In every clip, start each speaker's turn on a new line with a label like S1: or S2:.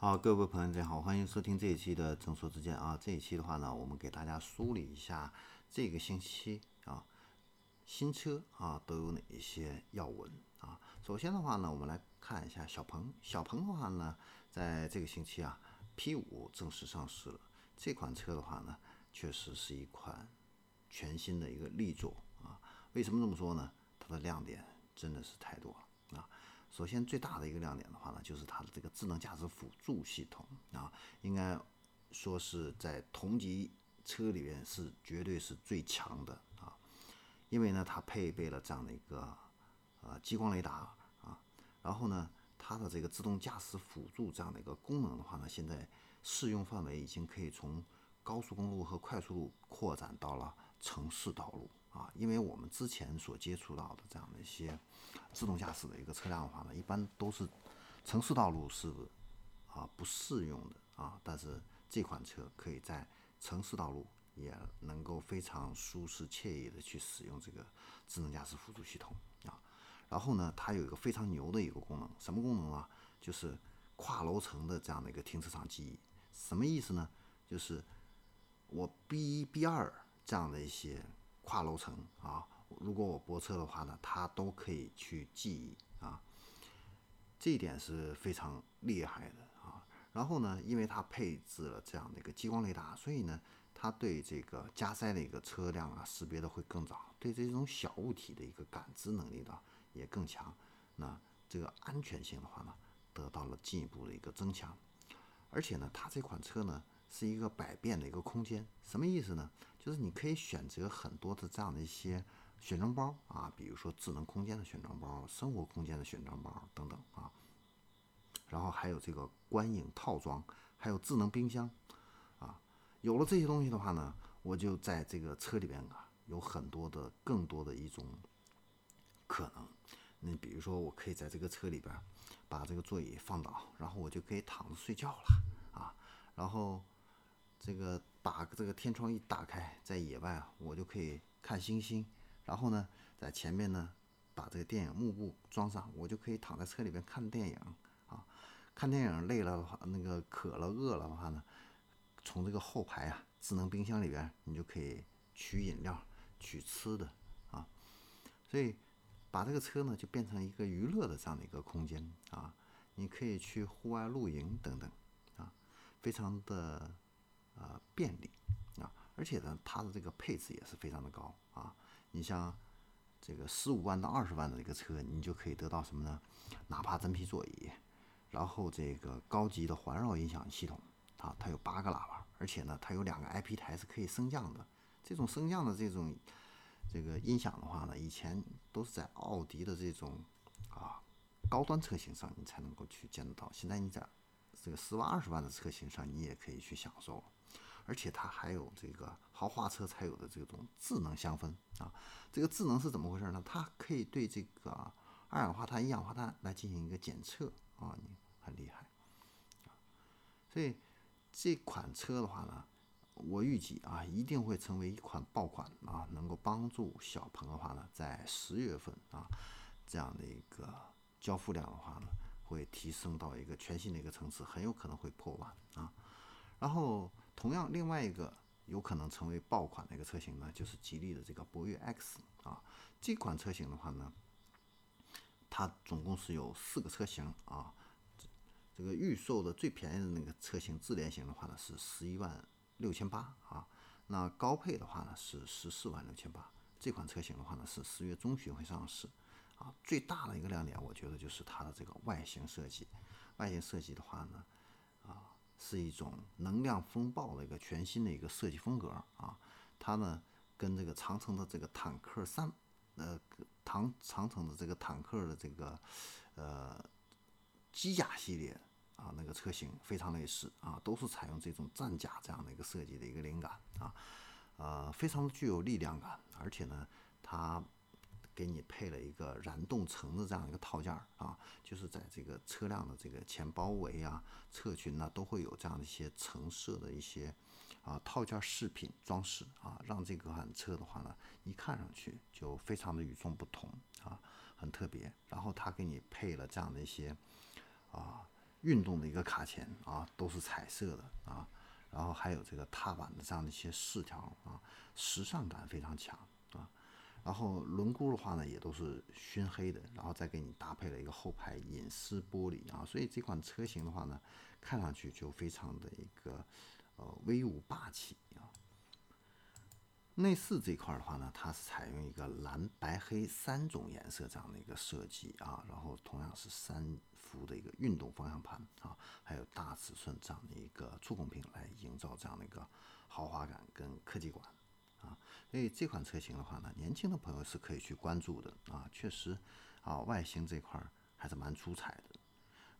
S1: 好，各位朋友，大家好，欢迎收听这一期的正说之见啊。这一期的话呢，我们给大家梳理一下这个星期啊新车啊都有哪一些要闻啊。首先的话呢，我们来看一下小鹏。小鹏的话呢，在这个星期啊，P5 正式上市了。这款车的话呢，确实是一款全新的一个力作啊。为什么这么说呢？它的亮点真的是太多了啊。首先，最大的一个亮点的话呢，就是它的这个智能驾驶辅助系统啊，应该说是在同级车里面是绝对是最强的啊，因为呢，它配备了这样的一个呃激光雷达啊，然后呢，它的这个自动驾驶辅助这样的一个功能的话呢，现在适用范围已经可以从高速公路和快速路扩展到了城市道路。啊，因为我们之前所接触到的这样的一些自动驾驶的一个车辆的话呢，一般都是城市道路是啊不适用的啊，但是这款车可以在城市道路也能够非常舒适惬意的去使用这个智能驾驶辅助系统啊。然后呢，它有一个非常牛的一个功能，什么功能啊？就是跨楼层的这样的一个停车场记忆。什么意思呢？就是我 B 一 B 二这样的一些。跨楼层啊，如果我泊车的话呢，它都可以去记忆啊，这一点是非常厉害的啊。然后呢，因为它配置了这样的一个激光雷达，所以呢，它对这个加塞的一个车辆啊识别的会更早，对这种小物体的一个感知能力呢也更强。那这个安全性的话呢，得到了进一步的一个增强。而且呢，它这款车呢是一个百变的一个空间，什么意思呢？就是你可以选择很多的这样的一些选装包啊，比如说智能空间的选装包、生活空间的选装包等等啊，然后还有这个观影套装，还有智能冰箱啊。有了这些东西的话呢，我就在这个车里边啊，有很多的更多的一种可能。你比如说，我可以在这个车里边把这个座椅放倒，然后我就可以躺着睡觉了啊，然后。这个把这个天窗一打开，在野外啊，我就可以看星星。然后呢，在前面呢，把这个电影幕布装上，我就可以躺在车里边看电影啊。看电影累了的话，那个渴了饿了的话呢，从这个后排啊，智能冰箱里边，你就可以取饮料、取吃的啊。所以把这个车呢，就变成一个娱乐的这样的一个空间啊。你可以去户外露营等等啊，非常的。呃，便利啊，而且呢，它的这个配置也是非常的高啊。你像这个十五万到二十万的一个车，你就可以得到什么呢？哪怕真皮座椅，然后这个高级的环绕音响系统啊，它有八个喇叭，而且呢，它有两个 IP 台是可以升降的。这种升降的这种这个音响的话呢，以前都是在奥迪的这种啊高端车型上你才能够去见得到，现在你在这个十万二十万的车型上，你也可以去享受。而且它还有这个豪华车才有的这种智能香氛啊，这个智能是怎么回事呢？它可以对这个二氧化碳、一氧化碳来进行一个检测啊，你很厉害啊。所以这款车的话呢，我预计啊一定会成为一款爆款啊，能够帮助小鹏的话呢，在十月份啊这样的一个交付量的话呢，会提升到一个全新的一个层次，很有可能会破万啊，然后。同样，另外一个有可能成为爆款的一个车型呢，就是吉利的这个博越 X 啊。这款车型的话呢，它总共是有四个车型啊。这个预售的最便宜的那个车型智联型的话呢，是十一万六千八啊。那高配的话呢是十四万六千八。这款车型的话呢是十月中旬会上市啊。最大的一个亮点，我觉得就是它的这个外形设计。外形设计的话呢，是一种能量风暴的一个全新的一个设计风格啊，它呢跟这个长城的这个坦克三，呃，长长城的这个坦克的这个呃机甲系列啊那个车型非常类似啊，都是采用这种战甲这样的一个设计的一个灵感啊，呃，非常具有力量感，而且呢，它。给你配了一个燃动层的这样一个套件儿啊，就是在这个车辆的这个前包围啊、侧裙呢，都会有这样的一些橙色的一些啊套件饰品装饰啊，让这款车的话呢，一看上去就非常的与众不同啊，很特别。然后它给你配了这样的一些啊运动的一个卡钳啊，都是彩色的啊，然后还有这个踏板的这样的一些饰条啊，时尚感非常强。然后轮毂的话呢，也都是熏黑的，然后再给你搭配了一个后排隐私玻璃啊，所以这款车型的话呢，看上去就非常的一个呃威武霸气啊。内饰这块的话呢，它是采用一个蓝白黑三种颜色这样的一个设计啊，然后同样是三幅的一个运动方向盘啊，还有大尺寸这样的一个触控屏来营造这样的一个豪华感跟科技感，所以这款车型的话呢，年轻的朋友是可以去关注的啊，确实啊，外形这块还是蛮出彩的。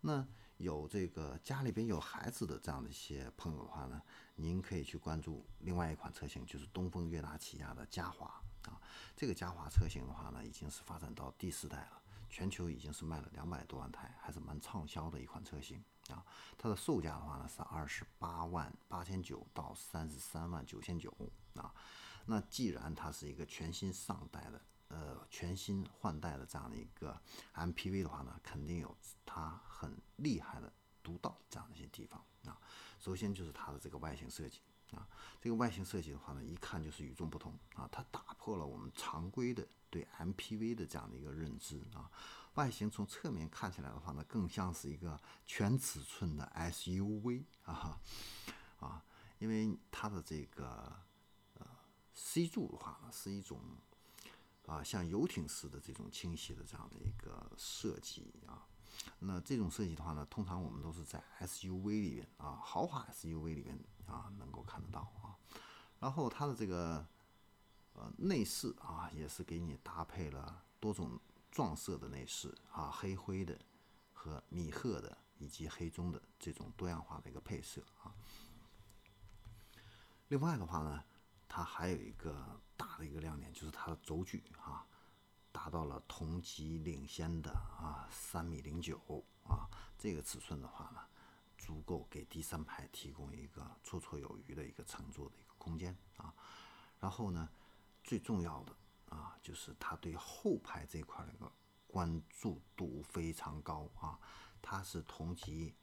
S1: 那有这个家里边有孩子的这样的一些朋友的话呢，您可以去关注另外一款车型，就是东风悦达起亚的嘉华啊。这个嘉华车型的话呢，已经是发展到第四代了，全球已经是卖了两百多万台，还是蛮畅销的一款车型啊。它的售价的话呢是二十八万八千九到三十三万九千九啊。那既然它是一个全新上代的。呃，全新换代的这样的一个 MPV 的话呢，肯定有它很厉害的、独到这样的一些地方啊。首先就是它的这个外形设计啊，这个外形设计的话呢，一看就是与众不同啊。它打破了我们常规的对 MPV 的这样的一个认知啊。外形从侧面看起来的话呢，更像是一个全尺寸的 SUV 啊啊，因为它的这个 C 柱的话呢，是一种。啊，像游艇式的这种倾斜的这样的一个设计啊，那这种设计的话呢，通常我们都是在 SUV 里面啊，豪华 SUV 里面啊能够看得到啊。然后它的这个呃内饰啊，也是给你搭配了多种撞色的内饰啊，黑灰的和米褐的以及黑棕的这种多样化的一个配色啊。另外的话呢。它还有一个大的一个亮点，就是它的轴距啊，达到了同级领先的啊三米零九啊，这个尺寸的话呢，足够给第三排提供一个绰绰有余的一个乘坐的一个空间啊。然后呢，最重要的啊，就是它对后排这块的一个关注度非常高啊，它是同级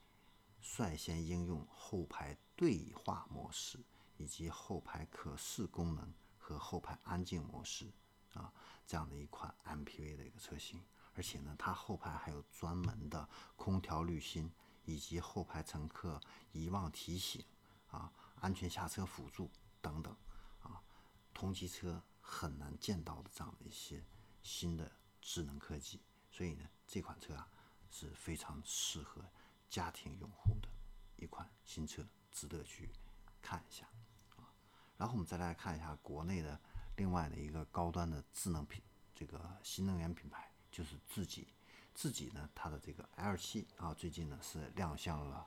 S1: 率先应用后排对话模式。以及后排可视功能和后排安静模式啊，这样的一款 MPV 的一个车型，而且呢，它后排还有专门的空调滤芯，以及后排乘客遗忘提醒啊、安全下车辅助等等啊，同级车很难见到的这样的一些新的智能科技，所以呢，这款车啊是非常适合家庭用户的一款新车，值得去看一下。然后我们再来看一下国内的另外的一个高端的智能品，这个新能源品牌就是自己，自己呢它的这个 L7 啊，最近呢是亮相了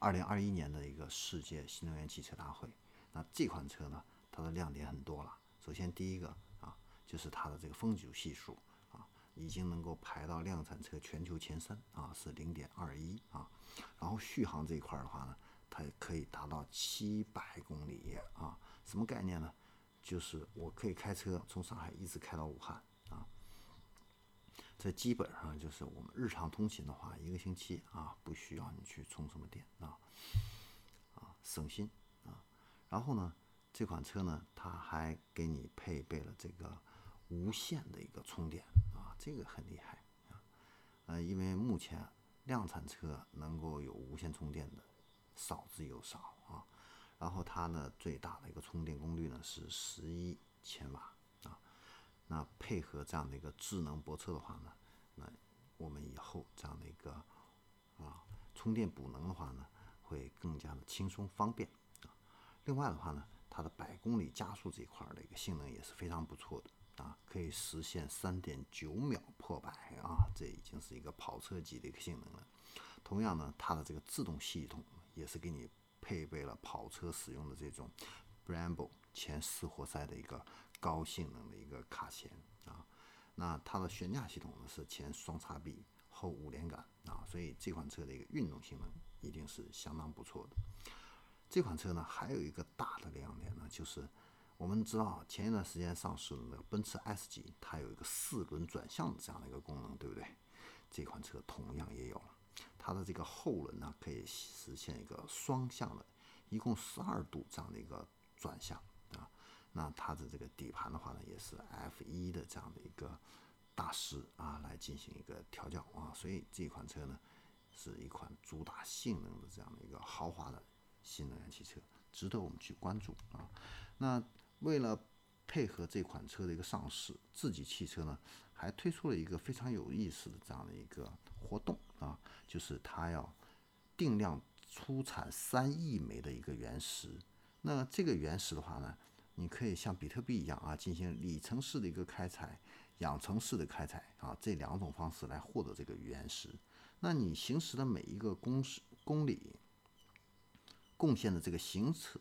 S1: 2021年的一个世界新能源汽车大会。那这款车呢，它的亮点很多了。首先第一个啊，就是它的这个风阻系数啊，已经能够排到量产车全球前三啊，是0.21啊。然后续航这一块的话呢，它可以达到700公里啊。什么概念呢？就是我可以开车从上海一直开到武汉啊，这基本上就是我们日常通勤的话，一个星期啊不需要你去充什么电啊，啊省心啊。然后呢，这款车呢，它还给你配备了这个无线的一个充电啊，这个很厉害啊。呃，因为目前量产车能够有无线充电的少之又少。然后它呢最大的一个充电功率呢是十一千瓦啊，那配合这样的一个智能泊车的话呢，那我们以后这样的一个啊充电补能的话呢，会更加的轻松方便啊。另外的话呢，它的百公里加速这一块的一个性能也是非常不错的啊，可以实现三点九秒破百啊，这已经是一个跑车级的一个性能了。同样呢，它的这个制动系统也是给你。配备了跑车使用的这种 Brembo 前四活塞的一个高性能的一个卡钳啊，那它的悬架系统呢是前双叉臂后五连杆啊，所以这款车的一个运动性能一定是相当不错的。这款车呢还有一个大的亮点呢，就是我们知道前一段时间上市的那个奔驰 S 级，它有一个四轮转向的这样的一个功能，对不对？这款车同样也有了。它的这个后轮呢可以实现一个双向的，一共十二度这样的一个转向啊。那它的这个底盘的话呢，也是 F 一的这样的一个大师啊来进行一个调教啊，所以这款车呢是一款主打性能的这样的一个豪华的新能源汽车，值得我们去关注啊。那为了配合这款车的一个上市，自己汽车呢还推出了一个非常有意思的这样的一个活动啊，就是它要定量出产三亿枚的一个原石。那这个原石的话呢？你可以像比特币一样啊，进行里程式的一个开采、养成式的开采啊，这两种方式来获得这个原石。那你行驶的每一个公时公里贡献的这个行驶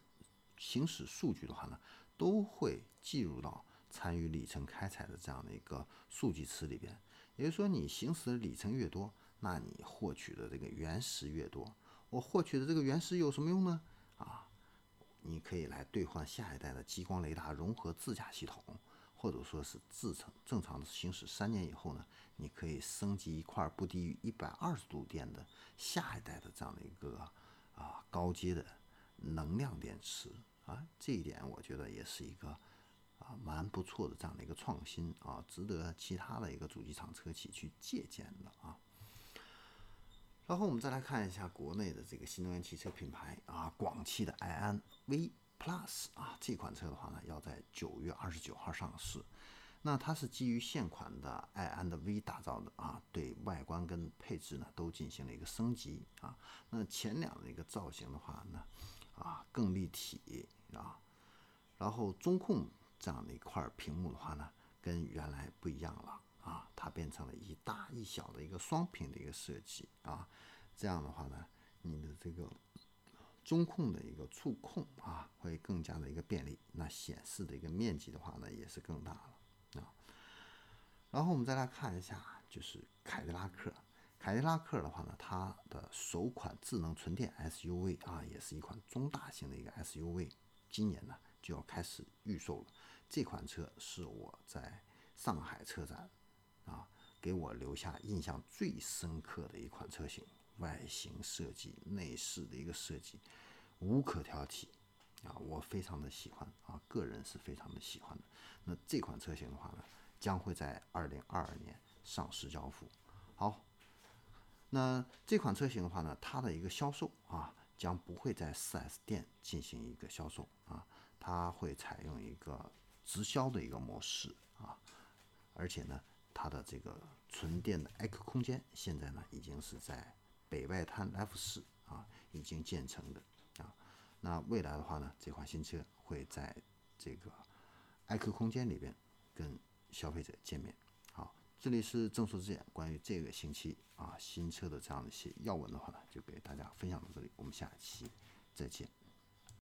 S1: 行驶数据的话呢，都会计入到参与里程开采的这样的一个数据池里边。也就是说，你行驶的里程越多，那你获取的这个原石越多。我获取的这个原石有什么用呢？啊？你可以来兑换下一代的激光雷达融合自驾系统，或者说是自成正常的行驶三年以后呢，你可以升级一块不低于一百二十度电的下一代的这样的一个啊高阶的能量电池啊，这一点我觉得也是一个啊蛮不错的这样的一个创新啊，值得其他的一个主机厂车企去借鉴的啊。然后我们再来看一下国内的这个新能源汽车品牌啊，广汽的埃安 V Plus 啊，这款车的话呢，要在九月二十九号上市。那它是基于现款的埃安的 V 打造的啊，对外观跟配置呢都进行了一个升级啊。那前两的一个造型的话呢，啊更立体啊，然后中控这样的一块屏幕的话呢，跟原来不一样了。啊，它变成了一大一小的一个双屏的一个设计啊，这样的话呢，你的这个中控的一个触控啊，会更加的一个便利。那显示的一个面积的话呢，也是更大了啊。然后我们再来看一下，就是凯迪拉克，凯迪拉克的话呢，它的首款智能纯电 SUV 啊，也是一款中大型的一个 SUV，今年呢就要开始预售了。这款车是我在上海车展。啊，给我留下印象最深刻的一款车型，外形设计、内饰的一个设计，无可挑剔啊，我非常的喜欢啊，个人是非常的喜欢的。那这款车型的话呢，将会在二零二二年上市交付。好，那这款车型的话呢，它的一个销售啊，将不会在 4S 店进行一个销售啊，它会采用一个直销的一个模式啊，而且呢。它的这个纯电的 X 空间现在呢，已经是在北外滩 F 四啊，已经建成的啊。那未来的话呢，这款新车会在这个 X 空间里边跟消费者见面。好，这里是正说之眼，关于这个星期啊新车的这样的一些要闻的话呢，就给大家分享到这里，我们下期再见。